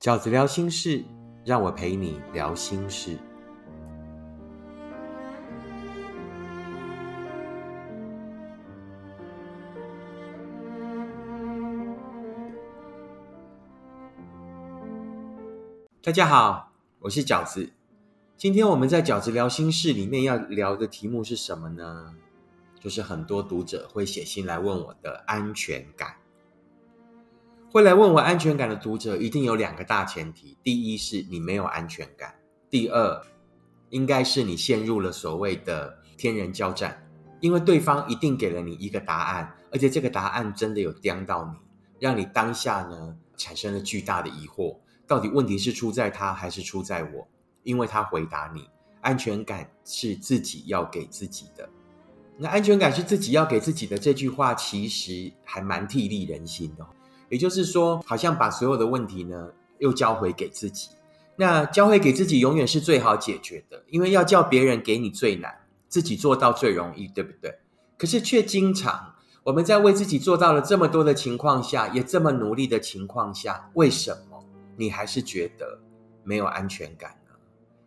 饺子聊心事，让我陪你聊心事。大家好，我是饺子。今天我们在饺子聊心事里面要聊的题目是什么呢？就是很多读者会写信来问我的安全感。会来问我安全感的读者，一定有两个大前提：第一是你没有安全感；第二，应该是你陷入了所谓的天人交战，因为对方一定给了你一个答案，而且这个答案真的有刁到你，让你当下呢产生了巨大的疑惑：到底问题是出在他还是出在我？因为他回答你，安全感是自己要给自己的。那安全感是自己要给自己的这句话，其实还蛮替利人心的。也就是说，好像把所有的问题呢，又交回给自己。那交回给自己，永远是最好解决的，因为要叫别人给你最难，自己做到最容易，对不对？可是却经常我们在为自己做到了这么多的情况下，也这么努力的情况下，为什么你还是觉得没有安全感呢？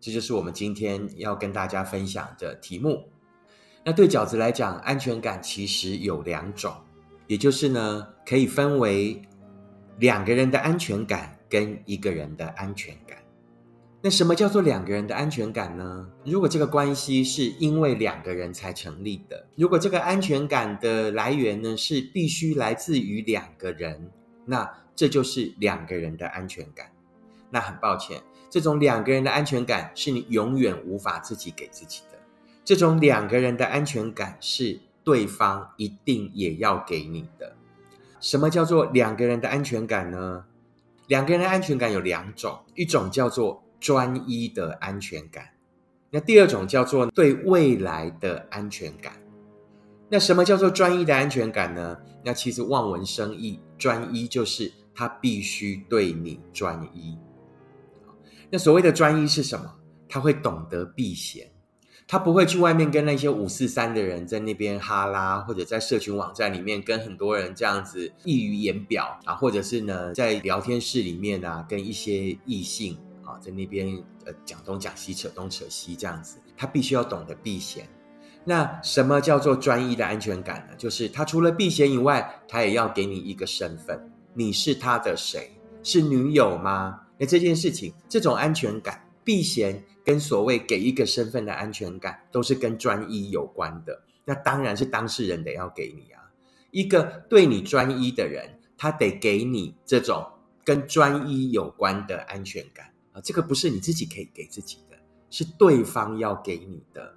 这就是我们今天要跟大家分享的题目。那对饺子来讲，安全感其实有两种。也就是呢，可以分为两个人的安全感跟一个人的安全感。那什么叫做两个人的安全感呢？如果这个关系是因为两个人才成立的，如果这个安全感的来源呢是必须来自于两个人，那这就是两个人的安全感。那很抱歉，这种两个人的安全感是你永远无法自己给自己的。这种两个人的安全感是。对方一定也要给你的。什么叫做两个人的安全感呢？两个人的安全感有两种，一种叫做专一的安全感，那第二种叫做对未来的安全感。那什么叫做专一的安全感呢？那其实望文生义，专一就是他必须对你专一。那所谓的专一是什么？他会懂得避嫌。他不会去外面跟那些五四三的人在那边哈拉，或者在社群网站里面跟很多人这样子溢于言表啊，或者是呢在聊天室里面啊跟一些异性啊在那边呃讲东讲西扯东扯西这样子，他必须要懂得避嫌。那什么叫做专一的安全感呢？就是他除了避嫌以外，他也要给你一个身份，你是他的谁？是女友吗？那这件事情，这种安全感避嫌。跟所谓给一个身份的安全感，都是跟专一有关的。那当然是当事人得要给你啊，一个对你专一的人，他得给你这种跟专一有关的安全感啊。这个不是你自己可以给自己的，是对方要给你的。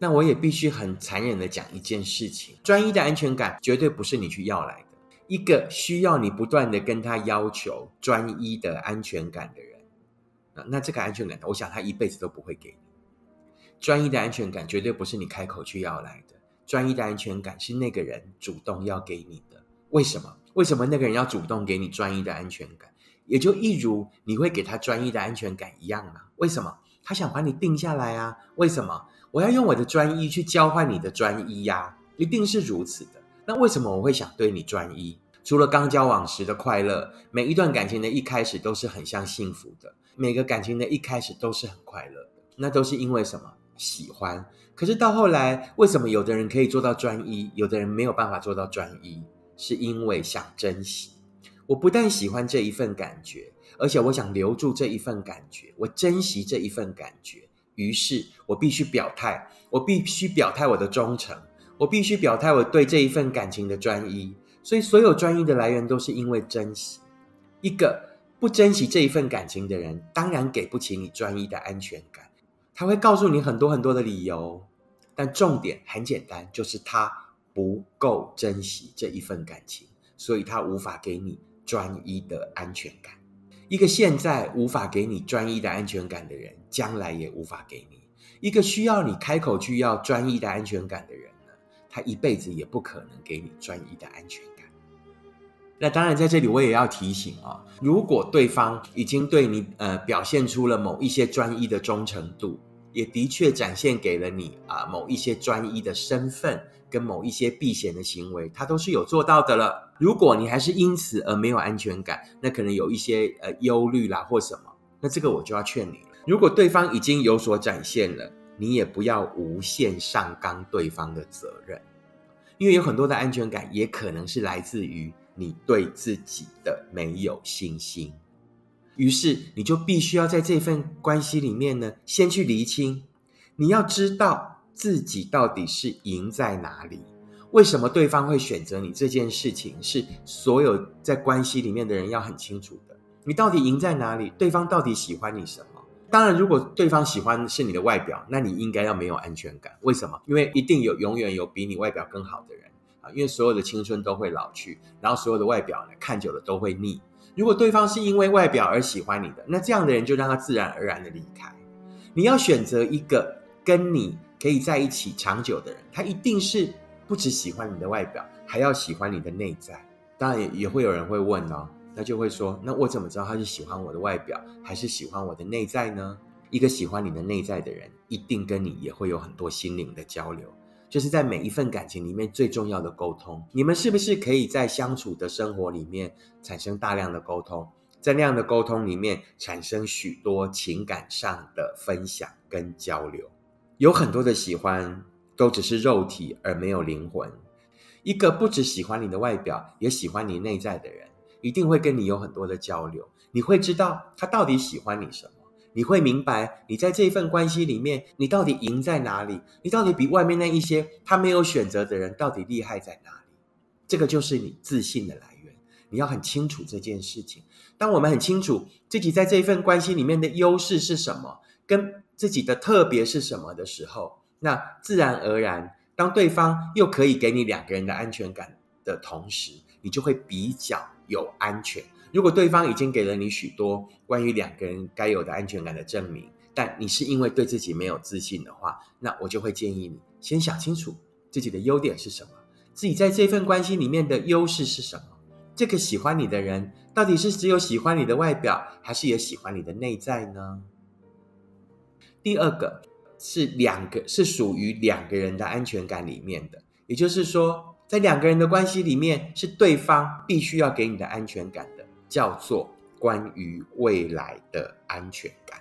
那我也必须很残忍的讲一件事情：专一的安全感绝对不是你去要来的。一个需要你不断的跟他要求专一的安全感的人。那那这个安全感，我想他一辈子都不会给你。专一的安全感绝对不是你开口去要来的，专一的安全感是那个人主动要给你的。为什么？为什么那个人要主动给你专一的安全感？也就一如你会给他专一的安全感一样啊？为什么？他想把你定下来啊？为什么？我要用我的专一去交换你的专一呀？一定是如此的。那为什么我会想对你专一？除了刚交往时的快乐，每一段感情的一开始都是很像幸福的。每个感情的一开始都是很快乐的，那都是因为什么？喜欢。可是到后来，为什么有的人可以做到专一，有的人没有办法做到专一？是因为想珍惜。我不但喜欢这一份感觉，而且我想留住这一份感觉，我珍惜这一份感觉。于是我必须表态，我必须表态我的忠诚，我必须表态我对这一份感情的专一。所以，所有专一的来源都是因为珍惜一个。不珍惜这一份感情的人，当然给不起你专一的安全感。他会告诉你很多很多的理由，但重点很简单，就是他不够珍惜这一份感情，所以他无法给你专一的安全感。一个现在无法给你专一的安全感的人，将来也无法给你。一个需要你开口去要专一的安全感的人呢，他一辈子也不可能给你专一的安全感。那当然，在这里我也要提醒啊，如果对方已经对你呃表现出了某一些专一的忠诚度，也的确展现给了你啊某一些专一的身份跟某一些避险的行为，他都是有做到的了。如果你还是因此而没有安全感，那可能有一些呃忧虑啦或什么，那这个我就要劝你了。如果对方已经有所展现了，你也不要无限上纲对方的责任，因为有很多的安全感也可能是来自于你对自己的没有信心。于是你就必须要在这份关系里面呢，先去厘清，你要知道自己到底是赢在哪里，为什么对方会选择你这件事情，是所有在关系里面的人要很清楚的。你到底赢在哪里？对方到底喜欢你什么？当然，如果对方喜欢是你的外表，那你应该要没有安全感。为什么？因为一定有永远有比你外表更好的人啊！因为所有的青春都会老去，然后所有的外表呢，看久了都会腻。如果对方是因为外表而喜欢你的，那这样的人就让他自然而然的离开。你要选择一个跟你可以在一起长久的人，他一定是不只喜欢你的外表，还要喜欢你的内在。当然也也会有人会问哦，那就会说，那我怎么知道他是喜欢我的外表，还是喜欢我的内在呢？一个喜欢你的内在的人，一定跟你也会有很多心灵的交流。就是在每一份感情里面最重要的沟通，你们是不是可以在相处的生活里面产生大量的沟通，在那样的沟通里面产生许多情感上的分享跟交流？有很多的喜欢都只是肉体而没有灵魂。一个不只喜欢你的外表，也喜欢你内在的人，一定会跟你有很多的交流。你会知道他到底喜欢你什么。你会明白，你在这一份关系里面，你到底赢在哪里？你到底比外面那一些他没有选择的人到底厉害在哪里？这个就是你自信的来源。你要很清楚这件事情。当我们很清楚自己在这一份关系里面的优势是什么，跟自己的特别是什么的时候，那自然而然，当对方又可以给你两个人的安全感的同时，你就会比较有安全。如果对方已经给了你许多关于两个人该有的安全感的证明，但你是因为对自己没有自信的话，那我就会建议你先想清楚自己的优点是什么，自己在这份关系里面的优势是什么。这个喜欢你的人到底是只有喜欢你的外表，还是也喜欢你的内在呢？第二个是两个是属于两个人的安全感里面的，也就是说，在两个人的关系里面，是对方必须要给你的安全感的。叫做关于未来的安全感。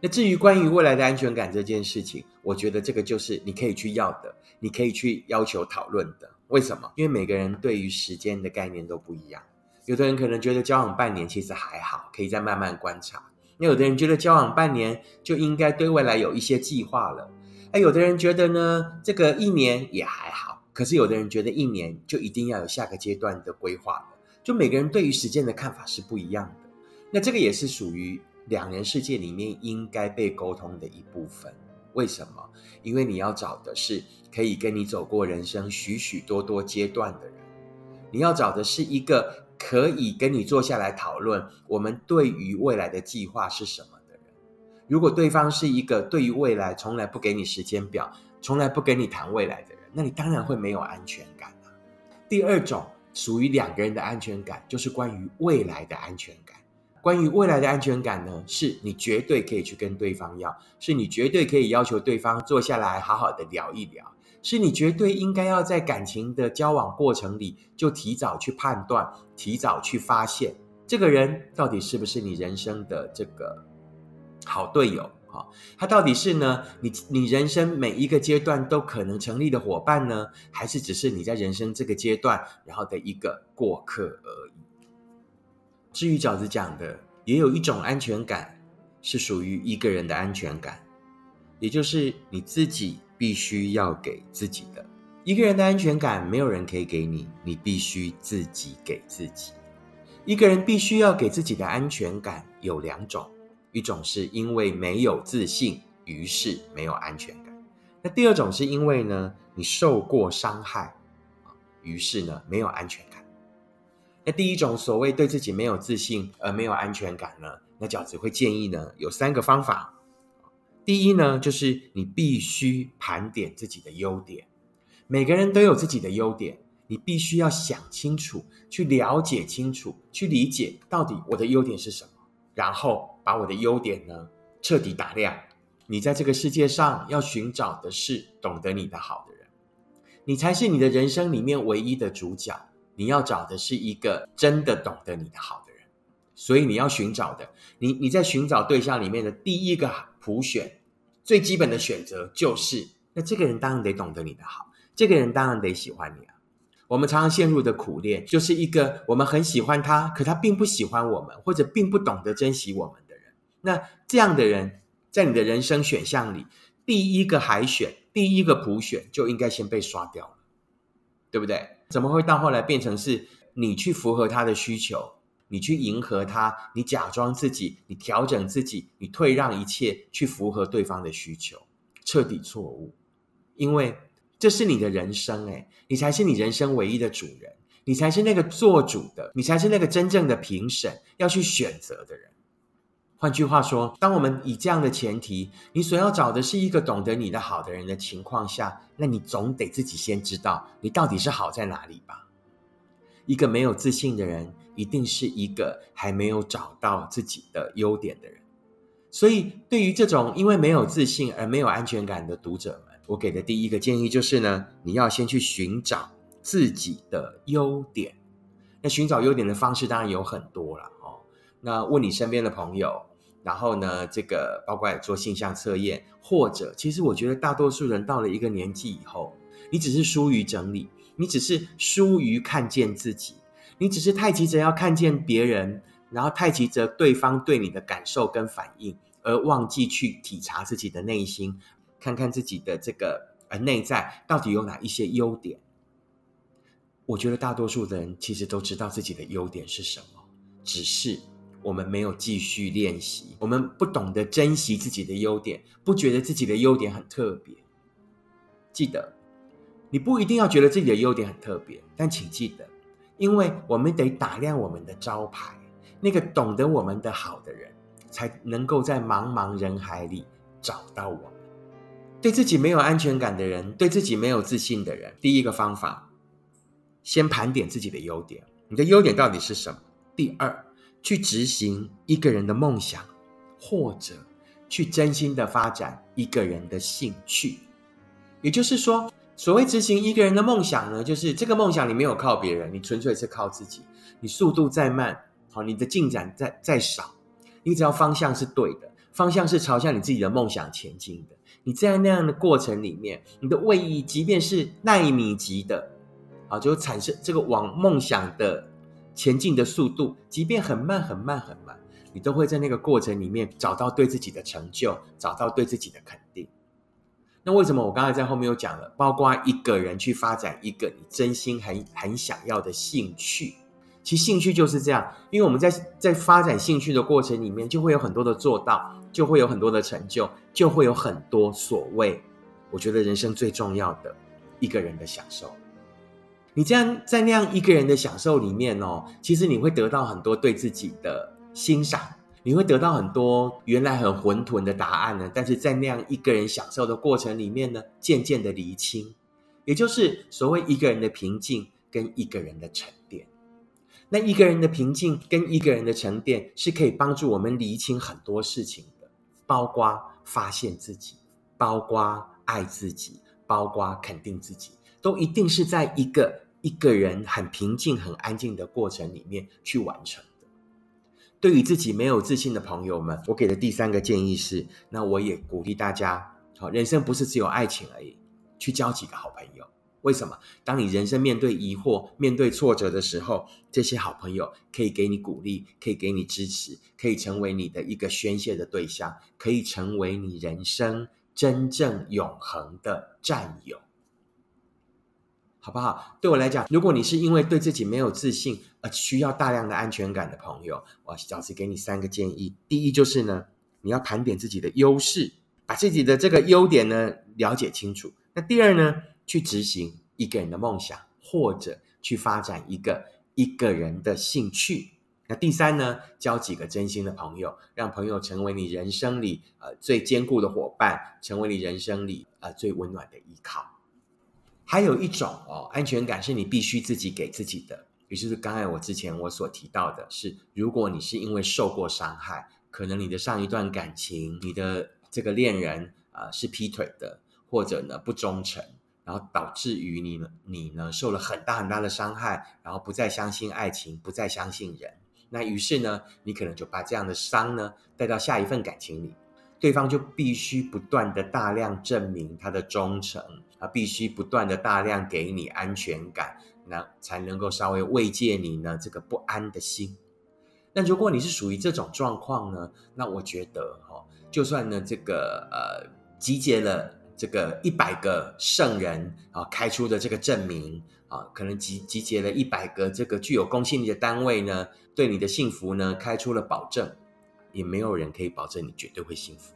那至于关于未来的安全感这件事情，我觉得这个就是你可以去要的，你可以去要求讨论的。为什么？因为每个人对于时间的概念都不一样。有的人可能觉得交往半年其实还好，可以再慢慢观察；那有的人觉得交往半年就应该对未来有一些计划了。哎，有的人觉得呢，这个一年也还好，可是有的人觉得一年就一定要有下个阶段的规划了。就每个人对于时间的看法是不一样的，那这个也是属于两人世界里面应该被沟通的一部分。为什么？因为你要找的是可以跟你走过人生许许多多阶段的人，你要找的是一个可以跟你坐下来讨论我们对于未来的计划是什么的人。如果对方是一个对于未来从来不给你时间表、从来不跟你谈未来的人，那你当然会没有安全感啊。第二种。属于两个人的安全感，就是关于未来的安全感。关于未来的安全感呢，是你绝对可以去跟对方要，是你绝对可以要求对方坐下来好好的聊一聊，是你绝对应该要在感情的交往过程里就提早去判断，提早去发现这个人到底是不是你人生的这个好队友。好，他到底是呢？你你人生每一个阶段都可能成立的伙伴呢，还是只是你在人生这个阶段然后的一个过客而已？至于饺子讲的，也有一种安全感是属于一个人的安全感，也就是你自己必须要给自己的。一个人的安全感，没有人可以给你，你必须自己给自己。一个人必须要给自己的安全感有两种。一种是因为没有自信，于是没有安全感；那第二种是因为呢，你受过伤害，于是呢没有安全感。那第一种所谓对自己没有自信而没有安全感呢，那饺子会建议呢有三个方法。第一呢，就是你必须盘点自己的优点。每个人都有自己的优点，你必须要想清楚，去了解清楚，去理解到底我的优点是什么，然后。把我的优点呢彻底打亮，你在这个世界上要寻找的是懂得你的好的人，你才是你的人生里面唯一的主角。你要找的是一个真的懂得你的好的人，所以你要寻找的，你你在寻找对象里面的第一个普选，最基本的选择就是，那这个人当然得懂得你的好，这个人当然得喜欢你啊。我们常常陷入的苦恋，就是一个我们很喜欢他，可他并不喜欢我们，或者并不懂得珍惜我们。那这样的人，在你的人生选项里，第一个海选，第一个普选就应该先被刷掉了，对不对？怎么会到后来变成是你去符合他的需求，你去迎合他，你假装自己，你调整自己，你退让一切去符合对方的需求，彻底错误，因为。这是你的人生，哎，你才是你人生唯一的主人，你才是那个做主的，你才是那个真正的评审要去选择的人。换句话说，当我们以这样的前提，你所要找的是一个懂得你的好的人的情况下，那你总得自己先知道你到底是好在哪里吧。一个没有自信的人，一定是一个还没有找到自己的优点的人。所以，对于这种因为没有自信而没有安全感的读者们，我给的第一个建议就是呢，你要先去寻找自己的优点。那寻找优点的方式当然有很多了哦。那问你身边的朋友，然后呢，这个包括做性向测验，或者其实我觉得大多数人到了一个年纪以后，你只是疏于整理，你只是疏于看见自己，你只是太急着要看见别人，然后太急着对方对你的感受跟反应，而忘记去体察自己的内心。看看自己的这个呃内在到底有哪一些优点？我觉得大多数的人其实都知道自己的优点是什么，只是我们没有继续练习，我们不懂得珍惜自己的优点，不觉得自己的优点很特别。记得，你不一定要觉得自己的优点很特别，但请记得，因为我们得打亮我们的招牌，那个懂得我们的好的人，才能够在茫茫人海里找到我们。对自己没有安全感的人，对自己没有自信的人，第一个方法，先盘点自己的优点。你的优点到底是什么？第二，去执行一个人的梦想，或者去真心的发展一个人的兴趣。也就是说，所谓执行一个人的梦想呢，就是这个梦想你没有靠别人，你纯粹是靠自己。你速度再慢，好，你的进展再再少，你只要方向是对的，方向是朝向你自己的梦想前进的。你在那样的过程里面，你的位移即便是纳米级的，啊，就产生这个往梦想的前进的速度，即便很慢很慢很慢，你都会在那个过程里面找到对自己的成就，找到对自己的肯定。那为什么我刚才在后面又讲了，包括一个人去发展一个你真心很很想要的兴趣？其实兴趣就是这样，因为我们在在发展兴趣的过程里面，就会有很多的做到。就会有很多的成就，就会有很多所谓，我觉得人生最重要的一个人的享受。你这样在那样一个人的享受里面哦，其实你会得到很多对自己的欣赏，你会得到很多原来很混沌的答案呢。但是在那样一个人享受的过程里面呢，渐渐的厘清，也就是所谓一个人的平静跟一个人的沉淀。那一个人的平静跟一个人的沉淀，是可以帮助我们厘清很多事情的。包括发现自己，包括爱自己，包括肯定自己，都一定是在一个一个人很平静、很安静的过程里面去完成的。对于自己没有自信的朋友们，我给的第三个建议是：那我也鼓励大家，好，人生不是只有爱情而已，去交几个好朋友。为什么？当你人生面对疑惑、面对挫折的时候，这些好朋友可以给你鼓励，可以给你支持，可以成为你的一个宣泄的对象，可以成为你人生真正永恒的战友，好不好？对我来讲，如果你是因为对自己没有自信而需要大量的安全感的朋友，我小次给你三个建议。第一就是呢，你要盘点自己的优势，把自己的这个优点呢了解清楚。那第二呢？去执行一个人的梦想，或者去发展一个一个人的兴趣。那第三呢？交几个真心的朋友，让朋友成为你人生里呃最坚固的伙伴，成为你人生里呃最温暖的依靠。还有一种哦，安全感是你必须自己给自己的，也就是刚才我之前我所提到的，是如果你是因为受过伤害，可能你的上一段感情，你的这个恋人啊是劈腿的，或者呢不忠诚，然后导致于你呢你呢受了很大很大的伤害，然后不再相信爱情，不再相信人。那于是呢，你可能就把这样的伤呢带到下一份感情里，对方就必须不断的大量证明他的忠诚啊，必须不断的大量给你安全感，那才能够稍微慰藉你呢这个不安的心。那如果你是属于这种状况呢，那我觉得哈，就算呢这个呃集结了这个一百个圣人啊开出的这个证明啊，可能集集结了一百个这个具有公信力的单位呢。对你的幸福呢，开出了保证，也没有人可以保证你绝对会幸福。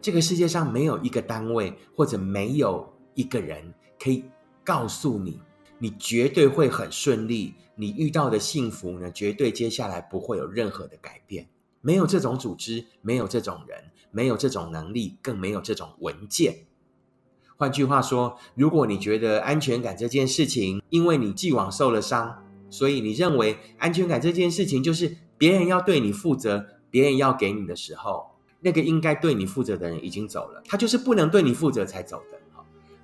这个世界上没有一个单位，或者没有一个人可以告诉你，你绝对会很顺利。你遇到的幸福呢，绝对接下来不会有任何的改变。没有这种组织，没有这种人，没有这种能力，更没有这种文件。换句话说，如果你觉得安全感这件事情，因为你既往受了伤。所以你认为安全感这件事情，就是别人要对你负责，别人要给你的时候，那个应该对你负责的人已经走了，他就是不能对你负责才走的。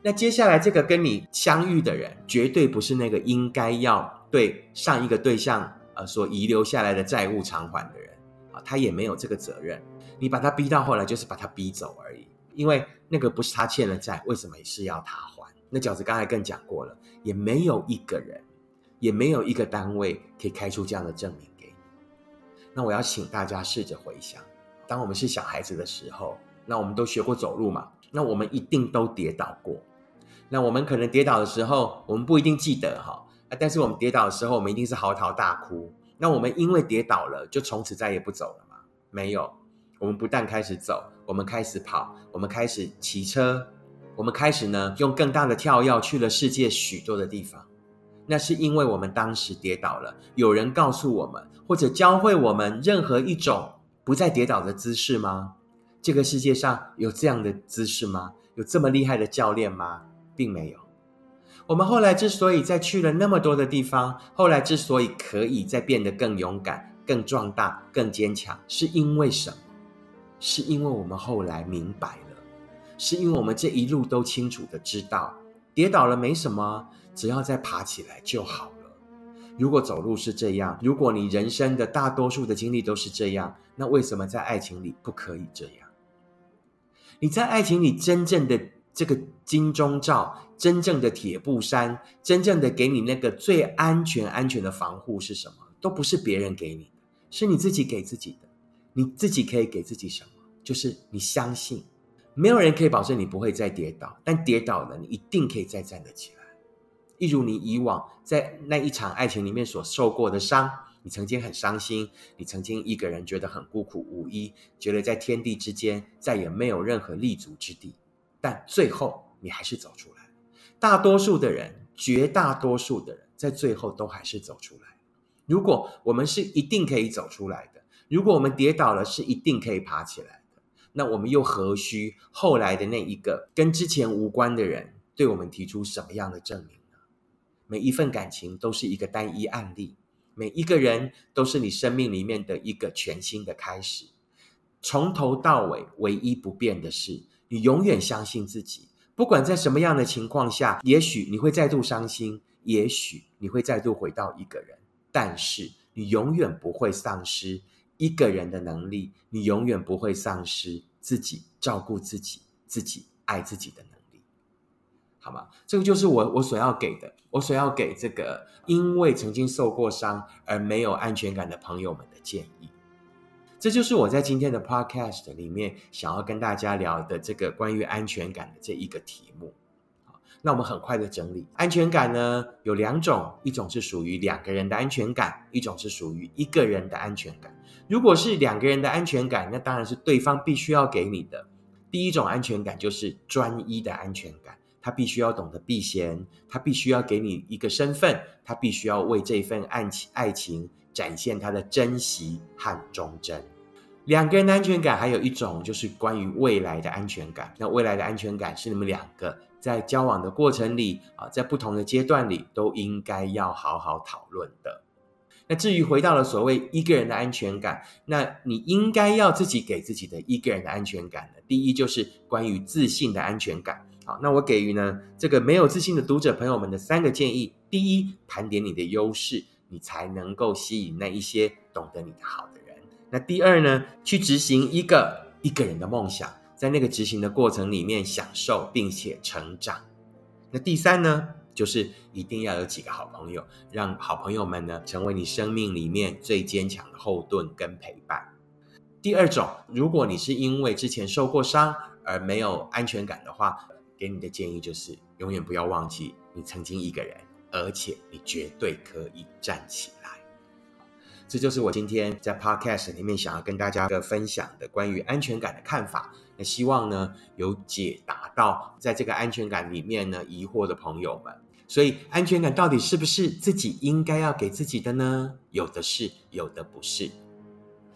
那接下来这个跟你相遇的人，绝对不是那个应该要对上一个对象呃所遗留下来的债务偿还的人啊，他也没有这个责任。你把他逼到后来，就是把他逼走而已，因为那个不是他欠了债，为什么是要他还？那饺子刚才更讲过了，也没有一个人。也没有一个单位可以开出这样的证明给你。那我要请大家试着回想，当我们是小孩子的时候，那我们都学过走路嘛？那我们一定都跌倒过。那我们可能跌倒的时候，我们不一定记得哈，但是我们跌倒的时候，我们一定是嚎啕大哭。那我们因为跌倒了，就从此再也不走了吗？没有，我们不但开始走，我们开始跑，我们开始骑车，我们开始呢用更大的跳跃去了世界许多的地方。那是因为我们当时跌倒了，有人告诉我们，或者教会我们任何一种不再跌倒的姿势吗？这个世界上有这样的姿势吗？有这么厉害的教练吗？并没有。我们后来之所以在去了那么多的地方，后来之所以可以再变得更勇敢、更壮大、更坚强，是因为什么？是因为我们后来明白了，是因为我们这一路都清楚的知道，跌倒了没什么。只要再爬起来就好了。如果走路是这样，如果你人生的大多数的经历都是这样，那为什么在爱情里不可以这样？你在爱情里真正的这个金钟罩、真正的铁布衫、真正的给你那个最安全、安全的防护是什么？都不是别人给你的，是你自己给自己的。你自己可以给自己什么？就是你相信，没有人可以保证你不会再跌倒，但跌倒了，你一定可以再站得起来。一如你以往在那一场爱情里面所受过的伤，你曾经很伤心，你曾经一个人觉得很孤苦无依，觉得在天地之间再也没有任何立足之地，但最后你还是走出来。大多数的人，绝大多数的人，在最后都还是走出来。如果我们是一定可以走出来的，如果我们跌倒了是一定可以爬起来的，那我们又何须后来的那一个跟之前无关的人对我们提出什么样的证明呢？每一份感情都是一个单一案例，每一个人都是你生命里面的一个全新的开始。从头到尾，唯一不变的是，你永远相信自己。不管在什么样的情况下，也许你会再度伤心，也许你会再度回到一个人，但是你永远不会丧失一个人的能力，你永远不会丧失自己照顾自己、自己爱自己的能力。好吗？这个就是我我所要给的，我所要给这个因为曾经受过伤而没有安全感的朋友们的建议。这就是我在今天的 Podcast 里面想要跟大家聊的这个关于安全感的这一个题目。那我们很快的整理，安全感呢有两种，一种是属于两个人的安全感，一种是属于一个人的安全感。如果是两个人的安全感，那当然是对方必须要给你的。第一种安全感就是专一的安全感。他必须要懂得避嫌，他必须要给你一个身份，他必须要为这份爱情爱情展现他的珍惜和忠贞。两个人的安全感还有一种就是关于未来的安全感。那未来的安全感是你们两个在交往的过程里啊，在不同的阶段里都应该要好好讨论的。那至于回到了所谓一个人的安全感，那你应该要自己给自己的一个人的安全感呢？第一就是关于自信的安全感。好，那我给予呢这个没有自信的读者朋友们的三个建议：第一，盘点你的优势，你才能够吸引那一些懂得你的好的人。那第二呢，去执行一个一个人的梦想，在那个执行的过程里面享受并且成长。那第三呢？就是一定要有几个好朋友，让好朋友们呢成为你生命里面最坚强的后盾跟陪伴。第二种，如果你是因为之前受过伤而没有安全感的话，给你的建议就是永远不要忘记你曾经一个人，而且你绝对可以站起来。这就是我今天在 Podcast 里面想要跟大家的分享的关于安全感的看法。那希望呢有解答到在这个安全感里面呢疑惑的朋友们。所以，安全感到底是不是自己应该要给自己的呢？有的是，有的不是。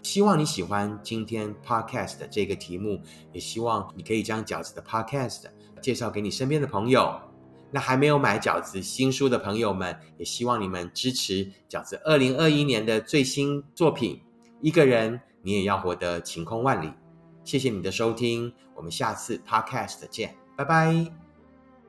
希望你喜欢今天 podcast 的这个题目，也希望你可以将饺子的 podcast 介绍给你身边的朋友。那还没有买饺子新书的朋友们，也希望你们支持饺子二零二一年的最新作品《一个人你也要活得晴空万里》。谢谢你的收听，我们下次 podcast 见，拜拜。